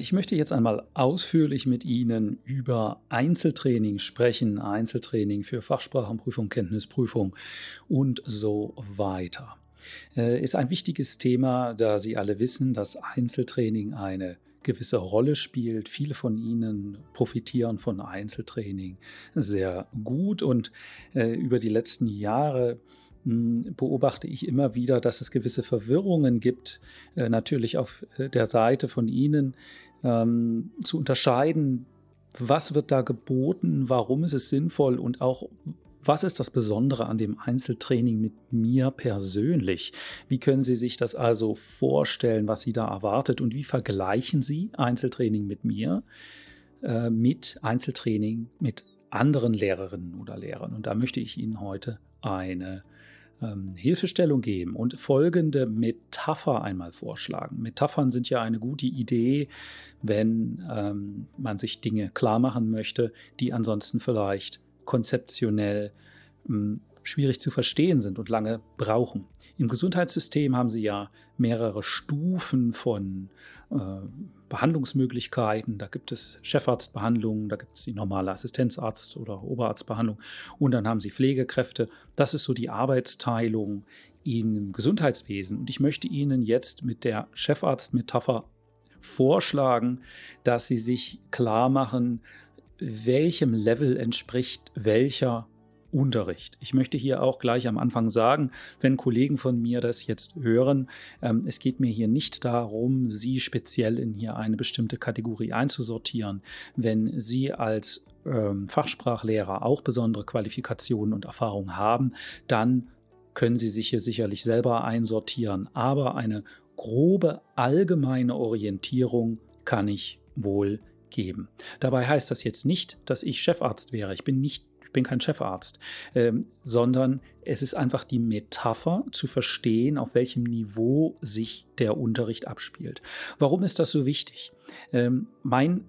Ich möchte jetzt einmal ausführlich mit Ihnen über Einzeltraining sprechen, Einzeltraining für Fachsprachenprüfung, Kenntnisprüfung und so weiter. Äh, ist ein wichtiges Thema, da Sie alle wissen, dass Einzeltraining eine gewisse Rolle spielt. Viele von Ihnen profitieren von Einzeltraining sehr gut und äh, über die letzten Jahre hm, beobachte ich immer wieder, dass es gewisse Verwirrungen gibt, äh, natürlich auf der Seite von Ihnen, ähm, zu unterscheiden, was wird da geboten, warum ist es sinnvoll und auch was ist das Besondere an dem Einzeltraining mit mir persönlich? Wie können Sie sich das also vorstellen, was Sie da erwartet und wie vergleichen Sie Einzeltraining mit mir äh, mit Einzeltraining mit anderen Lehrerinnen oder Lehrern? Und da möchte ich Ihnen heute eine ähm, Hilfestellung geben und folgende Metapher einmal vorschlagen. Metaphern sind ja eine gute Idee, wenn ähm, man sich Dinge klar machen möchte, die ansonsten vielleicht konzeptionell ähm, schwierig zu verstehen sind und lange brauchen. Im Gesundheitssystem haben Sie ja mehrere Stufen von äh, Behandlungsmöglichkeiten. Da gibt es Chefarztbehandlungen, da gibt es die normale Assistenzarzt- oder Oberarztbehandlung und dann haben Sie Pflegekräfte. Das ist so die Arbeitsteilung im Gesundheitswesen. Und ich möchte Ihnen jetzt mit der Chefarztmetapher vorschlagen, dass Sie sich klar machen, welchem Level entspricht welcher Unterricht. Ich möchte hier auch gleich am Anfang sagen, wenn Kollegen von mir das jetzt hören, ähm, es geht mir hier nicht darum, Sie speziell in hier eine bestimmte Kategorie einzusortieren. Wenn Sie als ähm, Fachsprachlehrer auch besondere Qualifikationen und Erfahrungen haben, dann können Sie sich hier sicherlich selber einsortieren. Aber eine grobe allgemeine Orientierung kann ich wohl geben. Dabei heißt das jetzt nicht, dass ich Chefarzt wäre. Ich bin nicht ich bin kein Chefarzt, ähm, sondern es ist einfach die Metapher zu verstehen, auf welchem Niveau sich der Unterricht abspielt. Warum ist das so wichtig? Ähm, mein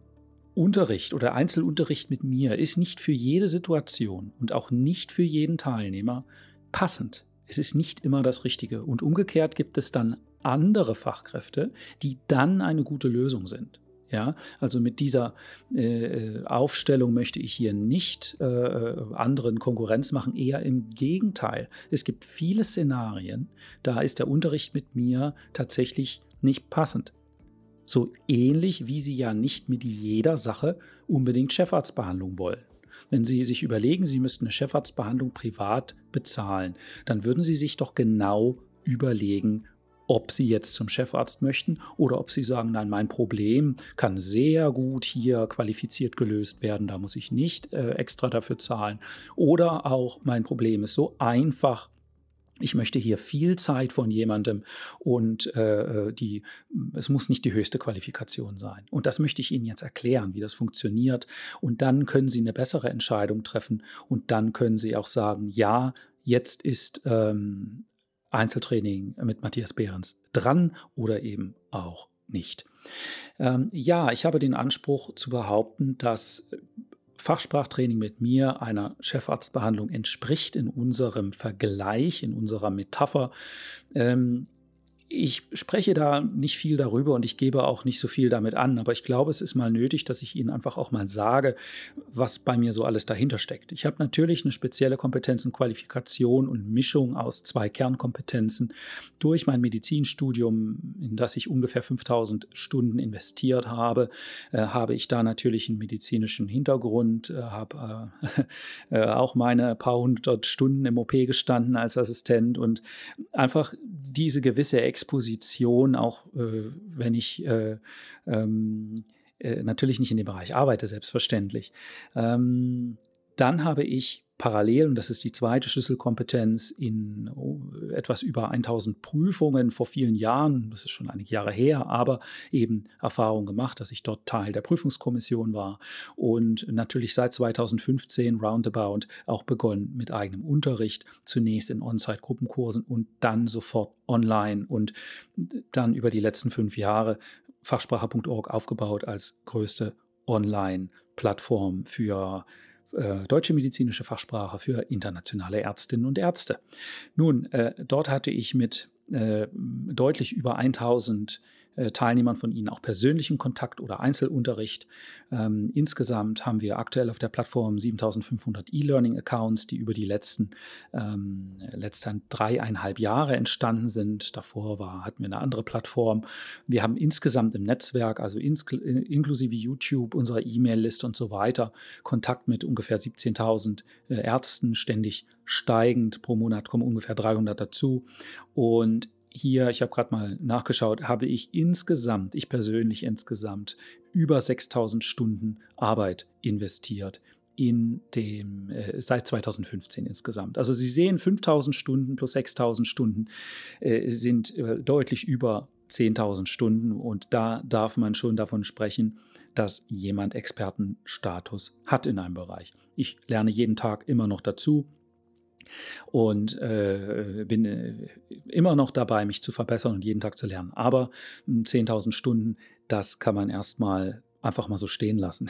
Unterricht oder Einzelunterricht mit mir ist nicht für jede Situation und auch nicht für jeden Teilnehmer passend. Es ist nicht immer das Richtige. Und umgekehrt gibt es dann andere Fachkräfte, die dann eine gute Lösung sind. Ja, also mit dieser äh, Aufstellung möchte ich hier nicht äh, anderen Konkurrenz machen, eher im Gegenteil. Es gibt viele Szenarien, da ist der Unterricht mit mir tatsächlich nicht passend. So ähnlich wie Sie ja nicht mit jeder Sache unbedingt Chefarztbehandlung wollen. Wenn Sie sich überlegen, Sie müssten eine Chefarztbehandlung privat bezahlen, dann würden Sie sich doch genau überlegen, ob Sie jetzt zum Chefarzt möchten oder ob Sie sagen, nein, mein Problem kann sehr gut hier qualifiziert gelöst werden, da muss ich nicht äh, extra dafür zahlen. Oder auch mein Problem ist so einfach, ich möchte hier viel Zeit von jemandem und äh, äh, die, es muss nicht die höchste Qualifikation sein. Und das möchte ich Ihnen jetzt erklären, wie das funktioniert. Und dann können Sie eine bessere Entscheidung treffen und dann können Sie auch sagen, ja, jetzt ist ähm, Einzeltraining mit Matthias Behrens dran oder eben auch nicht. Ähm, ja, ich habe den Anspruch zu behaupten, dass Fachsprachtraining mit mir einer Chefarztbehandlung entspricht in unserem Vergleich, in unserer Metapher. Ähm, ich spreche da nicht viel darüber und ich gebe auch nicht so viel damit an, aber ich glaube, es ist mal nötig, dass ich Ihnen einfach auch mal sage, was bei mir so alles dahinter steckt. Ich habe natürlich eine spezielle Kompetenz und Qualifikation und Mischung aus zwei Kernkompetenzen. Durch mein Medizinstudium, in das ich ungefähr 5000 Stunden investiert habe, äh, habe ich da natürlich einen medizinischen Hintergrund, äh, habe äh, äh auch meine paar hundert Stunden im OP gestanden als Assistent und einfach diese gewisse Ex Exposition, auch äh, wenn ich äh, ähm, äh, natürlich nicht in dem Bereich arbeite, selbstverständlich. Ähm, dann habe ich parallel, und das ist die zweite Schlüsselkompetenz, in oh, etwas über 1000 Prüfungen vor vielen Jahren, das ist schon einige Jahre her, aber eben Erfahrung gemacht, dass ich dort Teil der Prüfungskommission war und natürlich seit 2015 roundabout auch begonnen mit eigenem Unterricht, zunächst in On-Site-Gruppenkursen und dann sofort online und dann über die letzten fünf Jahre Fachsprache.org aufgebaut als größte Online-Plattform für äh, deutsche medizinische Fachsprache für internationale Ärztinnen und Ärzte. Nun, äh, dort hatte ich mit äh, deutlich über 1000 äh, Teilnehmern von Ihnen auch persönlichen Kontakt oder Einzelunterricht. Ähm, insgesamt haben wir aktuell auf der Plattform 7500 E-Learning-Accounts, die über die letzten, ähm, letzten dreieinhalb Jahre entstanden sind. Davor war, hatten wir eine andere Plattform. Wir haben insgesamt im Netzwerk, also ins, inklusive YouTube, unserer E-Mail-Liste und so weiter, Kontakt mit ungefähr 17.000 äh, Ärzten, ständig steigend. Pro Monat kommen ungefähr 300 dazu. Und hier, ich habe gerade mal nachgeschaut, habe ich insgesamt, ich persönlich insgesamt, über 6000 Stunden Arbeit investiert in dem, äh, seit 2015 insgesamt. Also Sie sehen, 5000 Stunden plus 6000 Stunden äh, sind äh, deutlich über 10.000 Stunden und da darf man schon davon sprechen, dass jemand Expertenstatus hat in einem Bereich. Ich lerne jeden Tag immer noch dazu und äh, bin äh, immer noch dabei, mich zu verbessern und jeden Tag zu lernen. Aber 10.000 hm, Stunden, das kann man erstmal einfach mal so stehen lassen.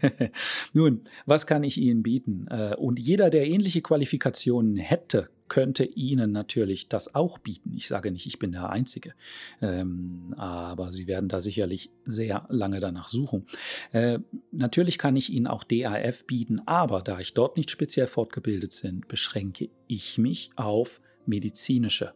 Nun, was kann ich Ihnen bieten? Äh, und jeder, der ähnliche Qualifikationen hätte, könnte Ihnen natürlich das auch bieten. Ich sage nicht, ich bin der Einzige, ähm, aber Sie werden da sicherlich sehr lange danach suchen. Äh, natürlich kann ich Ihnen auch DAF bieten, aber da ich dort nicht speziell fortgebildet bin, beschränke ich mich auf medizinische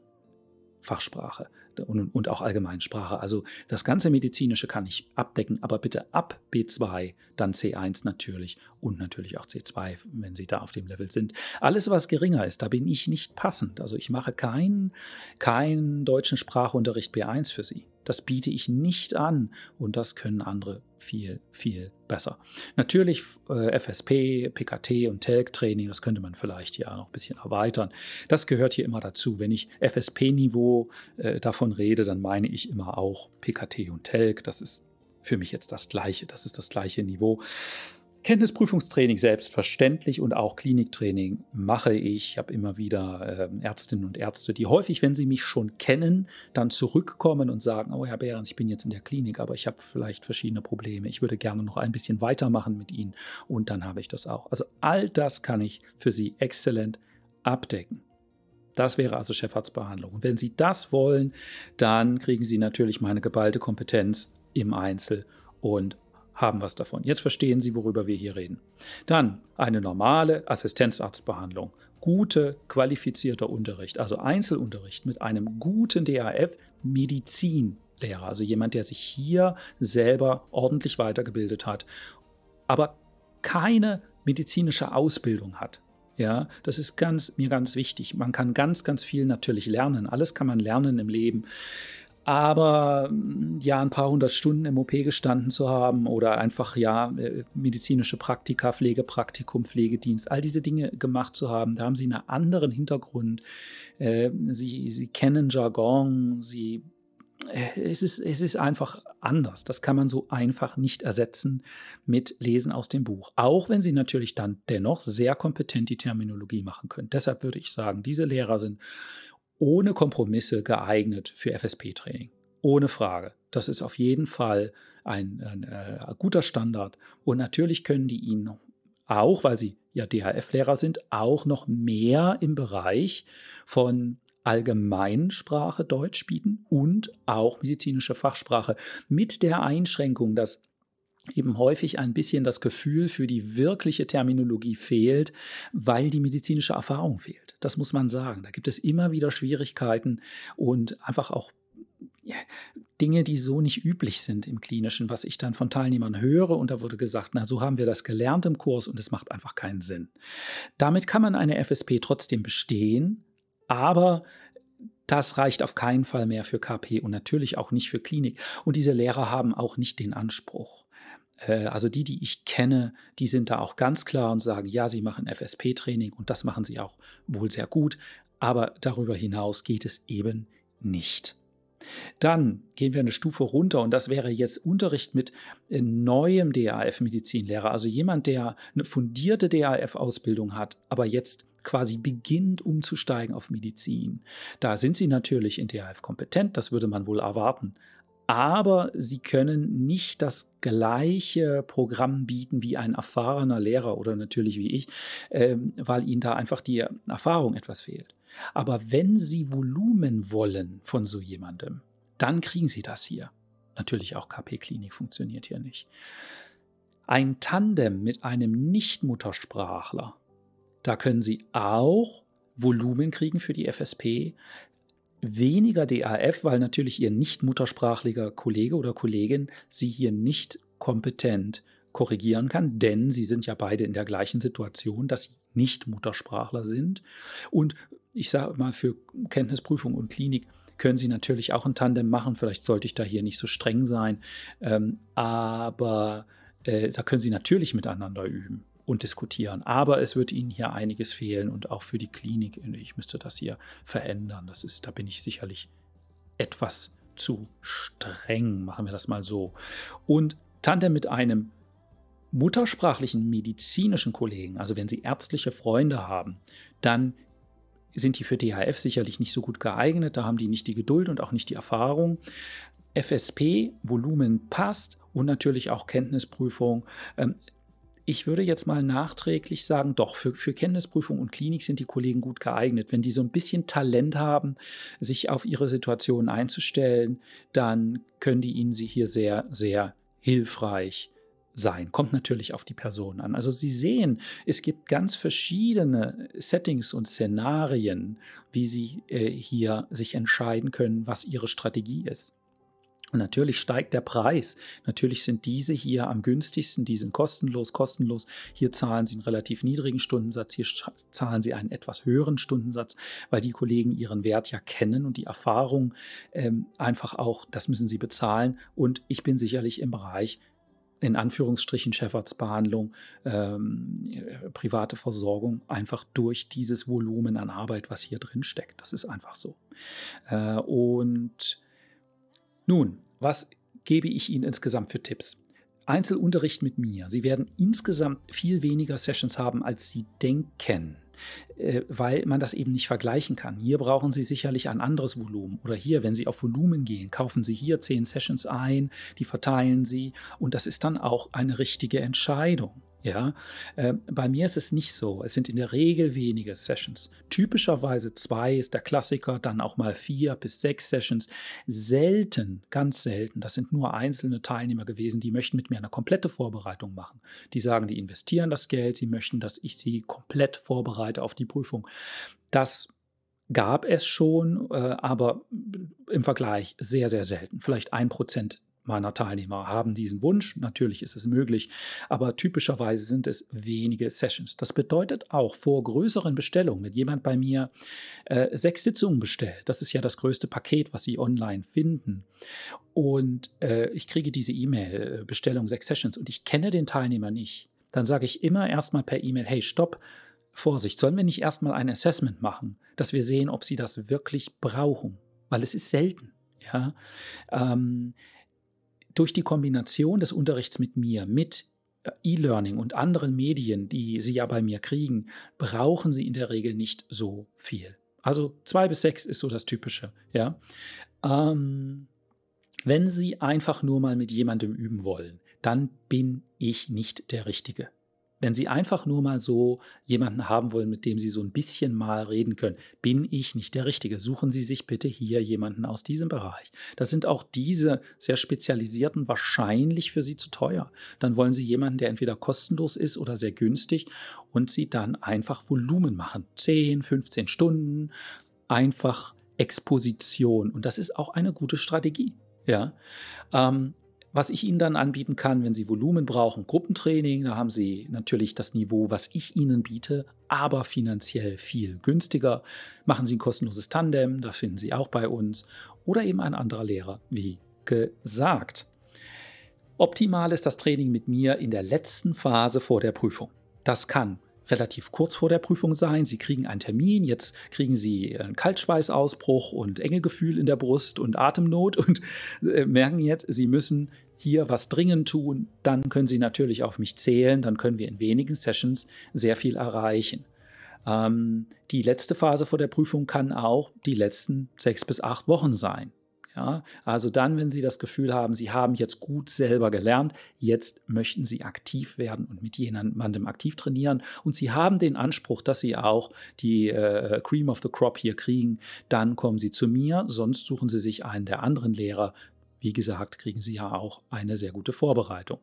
Fachsprache und, und auch Allgemeinsprache. Also das ganze Medizinische kann ich abdecken, aber bitte ab B2, dann C1 natürlich und natürlich auch C2, wenn Sie da auf dem Level sind. Alles, was geringer ist, da bin ich nicht passend. Also ich mache keinen kein deutschen Sprachunterricht B1 für Sie. Das biete ich nicht an und das können andere viel, viel besser. Natürlich äh, FSP, PKT und Telg-Training, das könnte man vielleicht ja noch ein bisschen erweitern. Das gehört hier immer dazu. Wenn ich FSP-Niveau äh, davon rede, dann meine ich immer auch PKT und Telg. Das ist für mich jetzt das gleiche. Das ist das gleiche Niveau. Kenntnisprüfungstraining selbstverständlich und auch Kliniktraining mache ich. Ich habe immer wieder äh, Ärztinnen und Ärzte, die häufig, wenn sie mich schon kennen, dann zurückkommen und sagen, oh Herr Behrens, ich bin jetzt in der Klinik, aber ich habe vielleicht verschiedene Probleme. Ich würde gerne noch ein bisschen weitermachen mit Ihnen und dann habe ich das auch. Also all das kann ich für Sie exzellent abdecken. Das wäre also Chefarztbehandlung. Und wenn Sie das wollen, dann kriegen Sie natürlich meine geballte Kompetenz im Einzel und haben was davon. Jetzt verstehen Sie, worüber wir hier reden. Dann eine normale Assistenzarztbehandlung. Gute, qualifizierter Unterricht, also Einzelunterricht mit einem guten DAF, Medizinlehrer, also jemand, der sich hier selber ordentlich weitergebildet hat, aber keine medizinische Ausbildung hat. Ja, das ist ganz, mir ganz wichtig. Man kann ganz, ganz viel natürlich lernen. Alles kann man lernen im Leben. Aber mm, ja, ein paar hundert Stunden im OP gestanden zu haben oder einfach ja äh, medizinische Praktika, Pflegepraktikum, Pflegedienst, all diese Dinge gemacht zu haben, da haben sie einen anderen Hintergrund. Äh, sie, sie kennen Jargon, sie äh, es ist, es ist einfach anders. Das kann man so einfach nicht ersetzen mit Lesen aus dem Buch. Auch wenn Sie natürlich dann dennoch sehr kompetent die Terminologie machen können. Deshalb würde ich sagen, diese Lehrer sind ohne Kompromisse geeignet für FSP-Training. Ohne Frage. Das ist auf jeden Fall ein, ein, ein äh, guter Standard. Und natürlich können die Ihnen auch, weil Sie ja DHF-Lehrer sind, auch noch mehr im Bereich von Allgemeinsprache Deutsch bieten und auch medizinische Fachsprache mit der Einschränkung, dass eben häufig ein bisschen das Gefühl für die wirkliche Terminologie fehlt, weil die medizinische Erfahrung fehlt. Das muss man sagen. Da gibt es immer wieder Schwierigkeiten und einfach auch Dinge, die so nicht üblich sind im Klinischen, was ich dann von Teilnehmern höre. Und da wurde gesagt, na, so haben wir das gelernt im Kurs und es macht einfach keinen Sinn. Damit kann man eine FSP trotzdem bestehen, aber das reicht auf keinen Fall mehr für KP und natürlich auch nicht für Klinik. Und diese Lehrer haben auch nicht den Anspruch. Äh, also die, die ich kenne, die sind da auch ganz klar und sagen, ja, sie machen FSP-Training und das machen sie auch wohl sehr gut, aber darüber hinaus geht es eben nicht. Dann gehen wir eine Stufe runter und das wäre jetzt Unterricht mit äh, neuem DAF-Medizinlehrer, also jemand, der eine fundierte DAF-Ausbildung hat, aber jetzt quasi beginnt umzusteigen auf Medizin. Da sind sie natürlich in DAF kompetent, das würde man wohl erwarten aber sie können nicht das gleiche Programm bieten wie ein erfahrener Lehrer oder natürlich wie ich, äh, weil ihnen da einfach die Erfahrung etwas fehlt. Aber wenn sie Volumen wollen von so jemandem, dann kriegen sie das hier. Natürlich auch KP-Klinik funktioniert hier nicht. Ein Tandem mit einem Nicht-Muttersprachler, da können Sie auch Volumen kriegen für die FSP, weniger DAF, weil natürlich Ihr nicht-muttersprachlicher Kollege oder Kollegin Sie hier nicht kompetent korrigieren kann, denn Sie sind ja beide in der gleichen Situation, dass Sie nicht Muttersprachler sind. Und ich sage mal, für Kenntnisprüfung und Klinik können Sie natürlich auch ein Tandem machen. Vielleicht sollte ich da hier nicht so streng sein. Ähm, aber äh, da können Sie natürlich miteinander üben und diskutieren. Aber es wird Ihnen hier einiges fehlen und auch für die Klinik. Ich müsste das hier verändern. Das ist, da bin ich sicherlich etwas zu streng. Machen wir das mal so. Und Tandem mit einem muttersprachlichen medizinischen Kollegen, also wenn Sie ärztliche Freunde haben, dann sind die für DHF sicherlich nicht so gut geeignet. Da haben die nicht die Geduld und auch nicht die Erfahrung. FSP, Volumen passt und natürlich auch Kenntnisprüfung. Ich würde jetzt mal nachträglich sagen, doch, für, für Kenntnisprüfung und Klinik sind die Kollegen gut geeignet. Wenn die so ein bisschen Talent haben, sich auf ihre Situation einzustellen, dann können die ihnen sie hier sehr, sehr hilfreich sein. Kommt natürlich auf die Person an. Also Sie sehen, es gibt ganz verschiedene Settings und Szenarien, wie Sie äh, hier sich entscheiden können, was Ihre Strategie ist. Und natürlich steigt der Preis. Natürlich sind diese hier am günstigsten, die sind kostenlos, kostenlos. Hier zahlen Sie einen relativ niedrigen Stundensatz, hier zahlen Sie einen etwas höheren Stundensatz, weil die Kollegen ihren Wert ja kennen und die Erfahrung ähm, einfach auch, das müssen sie bezahlen. Und ich bin sicherlich im Bereich in Anführungsstrichen Chefarztbehandlung, ähm, private Versorgung, einfach durch dieses Volumen an Arbeit, was hier drin steckt. Das ist einfach so. Äh, und nun, was gebe ich Ihnen insgesamt für Tipps? Einzelunterricht mit mir. Sie werden insgesamt viel weniger Sessions haben, als Sie denken. Äh, weil man das eben nicht vergleichen kann. Hier brauchen Sie sicherlich ein anderes Volumen. Oder hier, wenn Sie auf Volumen gehen, kaufen Sie hier zehn Sessions ein, die verteilen Sie und das ist dann auch eine richtige Entscheidung. Ja, äh, bei mir ist es nicht so. Es sind in der Regel wenige Sessions. Typischerweise zwei ist der Klassiker, dann auch mal vier bis sechs Sessions. Selten, ganz selten. Das sind nur einzelne Teilnehmer gewesen, die möchten mit mir eine komplette Vorbereitung machen. Die sagen, die investieren das Geld, sie möchten, dass ich sie komplett vorbereite auf die Prüfung. Das gab es schon, äh, aber im Vergleich sehr, sehr selten. Vielleicht ein Prozent meiner Teilnehmer haben diesen Wunsch. Natürlich ist es möglich, aber typischerweise sind es wenige Sessions. Das bedeutet auch vor größeren Bestellungen, wenn jemand bei mir äh, sechs Sitzungen bestellt, das ist ja das größte Paket, was Sie online finden, und äh, ich kriege diese E-Mail, äh, Bestellung sechs Sessions, und ich kenne den Teilnehmer nicht, dann sage ich immer erstmal per E-Mail, hey, stopp, Vorsicht, sollen wir nicht erstmal ein Assessment machen, dass wir sehen, ob Sie das wirklich brauchen? Weil es ist selten. Ja, ähm, durch die Kombination des Unterrichts mit mir, mit äh, E-Learning und anderen Medien, die Sie ja bei mir kriegen, brauchen Sie in der Regel nicht so viel. Also zwei bis sechs ist so das Typische. Ja? Ähm, wenn Sie einfach nur mal mit jemandem üben wollen, dann bin ich nicht der Richtige. Wenn Sie einfach nur mal so jemanden haben wollen, mit dem Sie so ein bisschen mal reden können, bin ich nicht der Richtige. Suchen Sie sich bitte hier jemanden aus diesem Bereich. Da sind auch diese sehr spezialisierten wahrscheinlich für Sie zu teuer. Dann wollen Sie jemanden, der entweder kostenlos ist oder sehr günstig und Sie dann einfach Volumen machen. 10, 15 Stunden, einfach Exposition. Und das ist auch eine gute Strategie. Ja, ähm, was ich Ihnen dann anbieten kann, wenn Sie Volumen brauchen, Gruppentraining, da haben Sie natürlich das Niveau, was ich Ihnen biete, aber finanziell viel günstiger. Machen Sie ein kostenloses Tandem, das finden Sie auch bei uns, oder eben ein anderer Lehrer, wie gesagt. Optimal ist das Training mit mir in der letzten Phase vor der Prüfung. Das kann relativ kurz vor der Prüfung sein. Sie kriegen einen Termin, jetzt kriegen Sie einen Kaltschweißausbruch und enge Gefühl in der Brust und Atemnot und äh, merken jetzt, Sie müssen hier was dringend tun. Dann können Sie natürlich auf mich zählen. Dann können wir in wenigen Sessions sehr viel erreichen. Ähm, die letzte Phase vor der Prüfung kann auch die letzten sechs bis acht Wochen sein. Ja, also dann, wenn Sie das Gefühl haben, Sie haben jetzt gut selber gelernt, jetzt möchten Sie aktiv werden und mit jemandem aktiv trainieren und Sie haben den Anspruch, dass Sie auch die äh, Cream of the Crop hier kriegen, dann kommen Sie zu mir, sonst suchen Sie sich einen der anderen Lehrer, wie gesagt, kriegen Sie ja auch eine sehr gute Vorbereitung.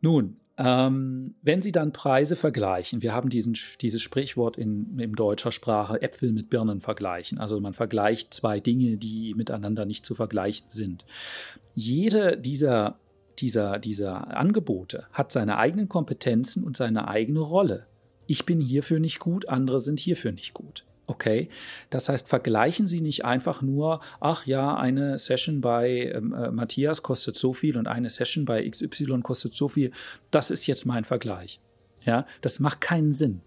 Nun, ähm, wenn Sie dann Preise vergleichen, wir haben diesen, dieses Sprichwort in, in deutscher Sprache Äpfel mit Birnen vergleichen. Also man vergleicht zwei Dinge, die miteinander nicht zu vergleichen sind. Jede dieser, dieser, dieser Angebote hat seine eigenen Kompetenzen und seine eigene Rolle. Ich bin hierfür nicht gut, andere sind hierfür nicht gut. Okay, das heißt, vergleichen Sie nicht einfach nur, ach ja, eine Session bei ähm, äh, Matthias kostet so viel und eine Session bei XY kostet so viel. Das ist jetzt mein Vergleich. Ja, das macht keinen Sinn.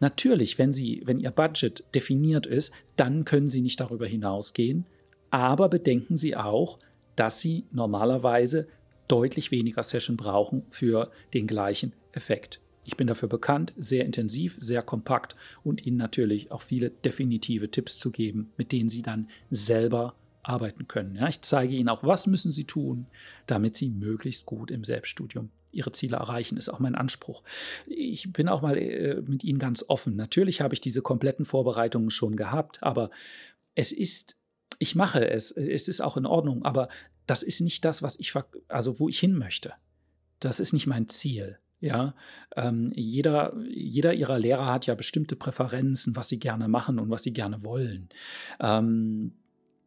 Natürlich, wenn Sie, wenn Ihr Budget definiert ist, dann können Sie nicht darüber hinausgehen. Aber bedenken Sie auch, dass Sie normalerweise deutlich weniger Session brauchen für den gleichen Effekt. Ich bin dafür bekannt, sehr intensiv, sehr kompakt und Ihnen natürlich auch viele definitive Tipps zu geben, mit denen Sie dann selber arbeiten können. Ja, ich zeige Ihnen auch, was müssen Sie tun, damit Sie möglichst gut im Selbststudium Ihre Ziele erreichen, ist auch mein Anspruch. Ich bin auch mal äh, mit Ihnen ganz offen. Natürlich habe ich diese kompletten Vorbereitungen schon gehabt, aber es ist, ich mache es, es ist auch in Ordnung, aber das ist nicht das, was ich, also wo ich hin möchte. Das ist nicht mein Ziel. Ja, ähm, jeder, jeder ihrer Lehrer hat ja bestimmte Präferenzen, was sie gerne machen und was sie gerne wollen. Ähm,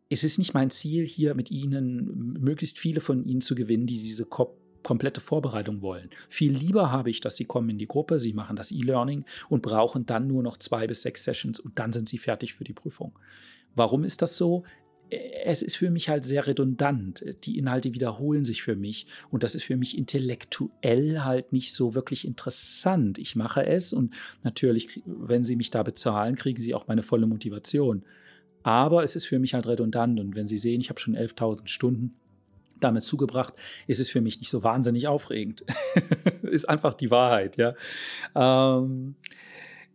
es ist nicht mein Ziel, hier mit Ihnen möglichst viele von Ihnen zu gewinnen, die diese Ko komplette Vorbereitung wollen. Viel lieber habe ich, dass Sie kommen in die Gruppe, Sie machen das E-Learning und brauchen dann nur noch zwei bis sechs Sessions und dann sind Sie fertig für die Prüfung. Warum ist das so? Es ist für mich halt sehr redundant. Die Inhalte wiederholen sich für mich und das ist für mich intellektuell halt nicht so wirklich interessant. Ich mache es und natürlich, wenn Sie mich da bezahlen, kriegen Sie auch meine volle Motivation. Aber es ist für mich halt redundant und wenn Sie sehen, ich habe schon 11.000 Stunden damit zugebracht, ist es für mich nicht so wahnsinnig aufregend. ist einfach die Wahrheit, ja. Ähm,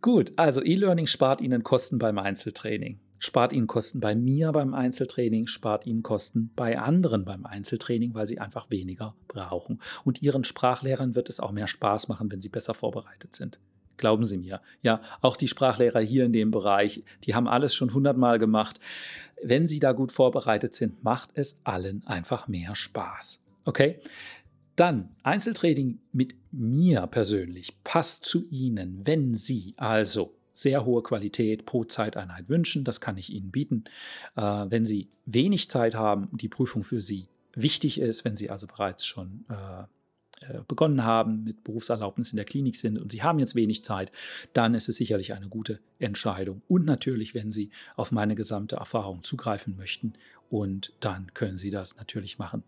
gut, also E-Learning spart Ihnen Kosten beim Einzeltraining spart ihnen Kosten bei mir beim Einzeltraining, spart ihnen Kosten bei anderen beim Einzeltraining, weil sie einfach weniger brauchen. Und ihren Sprachlehrern wird es auch mehr Spaß machen, wenn sie besser vorbereitet sind. Glauben Sie mir. Ja, auch die Sprachlehrer hier in dem Bereich, die haben alles schon hundertmal gemacht. Wenn sie da gut vorbereitet sind, macht es allen einfach mehr Spaß. Okay? Dann Einzeltraining mit mir persönlich passt zu Ihnen, wenn Sie also sehr hohe Qualität pro Zeiteinheit wünschen. Das kann ich Ihnen bieten. Äh, wenn Sie wenig Zeit haben, die Prüfung für Sie wichtig ist, wenn Sie also bereits schon äh, äh, begonnen haben, mit Berufserlaubnis in der Klinik sind und Sie haben jetzt wenig Zeit, dann ist es sicherlich eine gute Entscheidung. Und natürlich, wenn Sie auf meine gesamte Erfahrung zugreifen möchten, und dann können Sie das natürlich machen.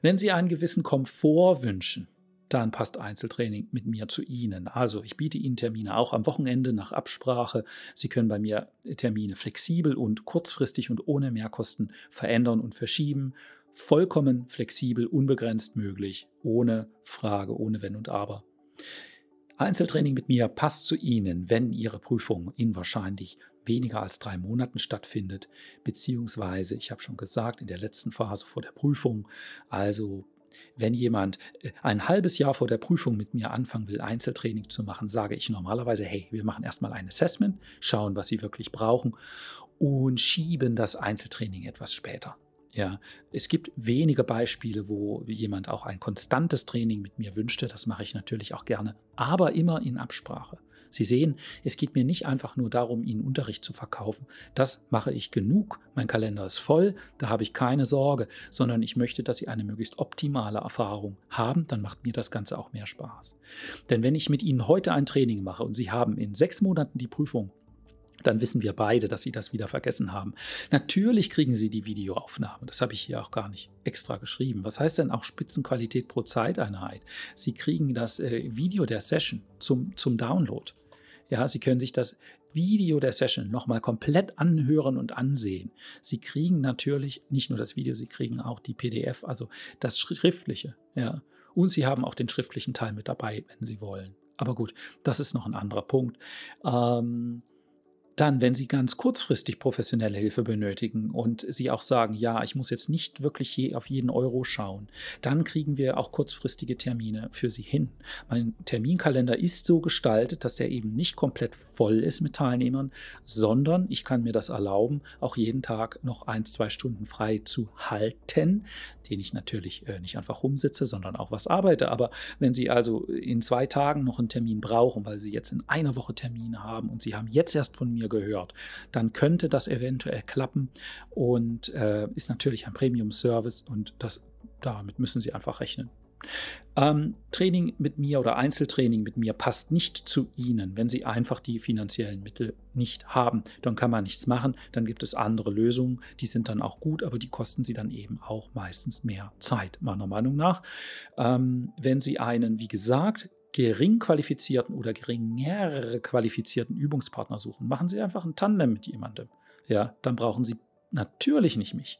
Wenn Sie einen gewissen Komfort wünschen, dann passt Einzeltraining mit mir zu Ihnen. Also ich biete Ihnen Termine auch am Wochenende nach Absprache. Sie können bei mir Termine flexibel und kurzfristig und ohne Mehrkosten verändern und verschieben. Vollkommen flexibel, unbegrenzt möglich, ohne Frage, ohne Wenn und Aber. Einzeltraining mit mir passt zu Ihnen, wenn Ihre Prüfung in wahrscheinlich weniger als drei Monaten stattfindet, beziehungsweise, ich habe schon gesagt, in der letzten Phase vor der Prüfung, also wenn jemand äh, ein halbes Jahr vor der Prüfung mit mir anfangen will, Einzeltraining zu machen, sage ich normalerweise, hey, wir machen erstmal ein Assessment, schauen, was Sie wirklich brauchen und schieben das Einzeltraining etwas später. Ja, es gibt wenige Beispiele, wo jemand auch ein konstantes Training mit mir wünschte. Das mache ich natürlich auch gerne, aber immer in Absprache. Sie sehen, es geht mir nicht einfach nur darum, Ihnen Unterricht zu verkaufen. Das mache ich genug. Mein Kalender ist voll, da habe ich keine Sorge, sondern ich möchte, dass Sie eine möglichst optimale Erfahrung haben. Dann macht mir das Ganze auch mehr Spaß. Denn wenn ich mit Ihnen heute ein Training mache und Sie haben in sechs Monaten die Prüfung, dann wissen wir beide, dass Sie das wieder vergessen haben. Natürlich kriegen Sie die Videoaufnahme. Das habe ich hier auch gar nicht extra geschrieben. Was heißt denn auch Spitzenqualität pro Zeiteinheit? Sie kriegen das äh, Video der Session zum, zum Download. Ja, Sie können sich das Video der Session nochmal komplett anhören und ansehen. Sie kriegen natürlich nicht nur das Video, Sie kriegen auch die PDF, also das Schriftliche. Ja. Und Sie haben auch den schriftlichen Teil mit dabei, wenn Sie wollen. Aber gut, das ist noch ein anderer Punkt. Ähm, Dann, wenn Sie ganz kurzfristig professionelle Hilfe benötigen und Sie auch sagen, ja, ich muss jetzt nicht wirklich je auf jeden Euro schauen, dann kriegen wir auch kurzfristige Termine für Sie hin. Mein Terminkalender ist so gestaltet, dass der eben nicht komplett voll ist mit Teilnehmern, sondern ich kann mir das erlauben, auch jeden Tag noch ein, zwei Stunden frei zu halten, den ich natürlich äh, nicht einfach rumsitze, sondern auch was arbeite. Aber wenn Sie also in zwei Tagen noch einen Termin brauchen, weil Sie jetzt in einer Woche Termine haben und Sie haben jetzt erst von mir mir gehört, dann könnte das eventuell klappen und äh, ist natürlich ein Premium-Service und das, damit müssen Sie einfach rechnen. Ähm, Training mit mir oder Einzeltraining mit mir passt nicht zu Ihnen. Wenn Sie einfach die finanziellen Mittel nicht haben, dann kann man nichts machen. Dann gibt es andere Lösungen, die sind dann auch gut, aber die kosten Sie dann eben auch meistens mehr Zeit, meiner Meinung nach. Ähm, wenn Sie einen, wie gesagt, gering qualifizierten oder geringer qualifizierten Übungspartner suchen. Machen Sie einfach ein Tandem mit jemandem. Ja, dann brauchen Sie natürlich nicht mich.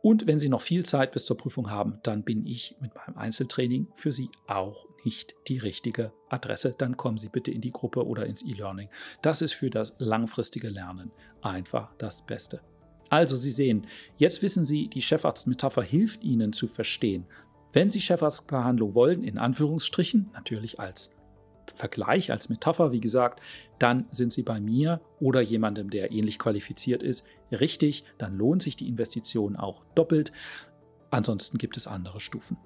Und wenn Sie noch viel Zeit bis zur Prüfung haben, dann bin ich mit meinem Einzeltraining für Sie auch nicht die richtige Adresse. Dann kommen Sie bitte in die Gruppe oder ins E-Learning. Das ist für das langfristige Lernen einfach das Beste. Also Sie sehen, jetzt wissen Sie, die Chefarztmetapher hilft Ihnen zu verstehen, wenn Sie Chefarztbehandlung wollen, in Anführungsstrichen, natürlich als Vergleich, als Metapher, wie gesagt, dann sind Sie bei mir oder jemandem, der ähnlich qualifiziert ist, richtig, dann lohnt sich die Investition auch doppelt. Ansonsten gibt es andere Stufen.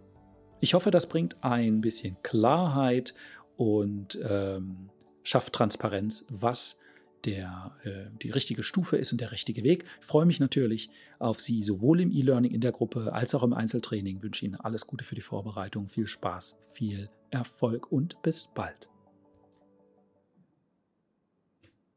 Ich hoffe, das bringt ein bisschen Klarheit und ähm, schafft Transparenz, was der, äh, die richtige Stufe ist und der richtige Weg. Ich freue mich natürlich auf Sie sowohl im E-Learning in der Gruppe als auch im Einzeltraining. Ich wünsche Ihnen alles Gute für die Vorbereitung, viel Spaß, viel Erfolg und bis bald.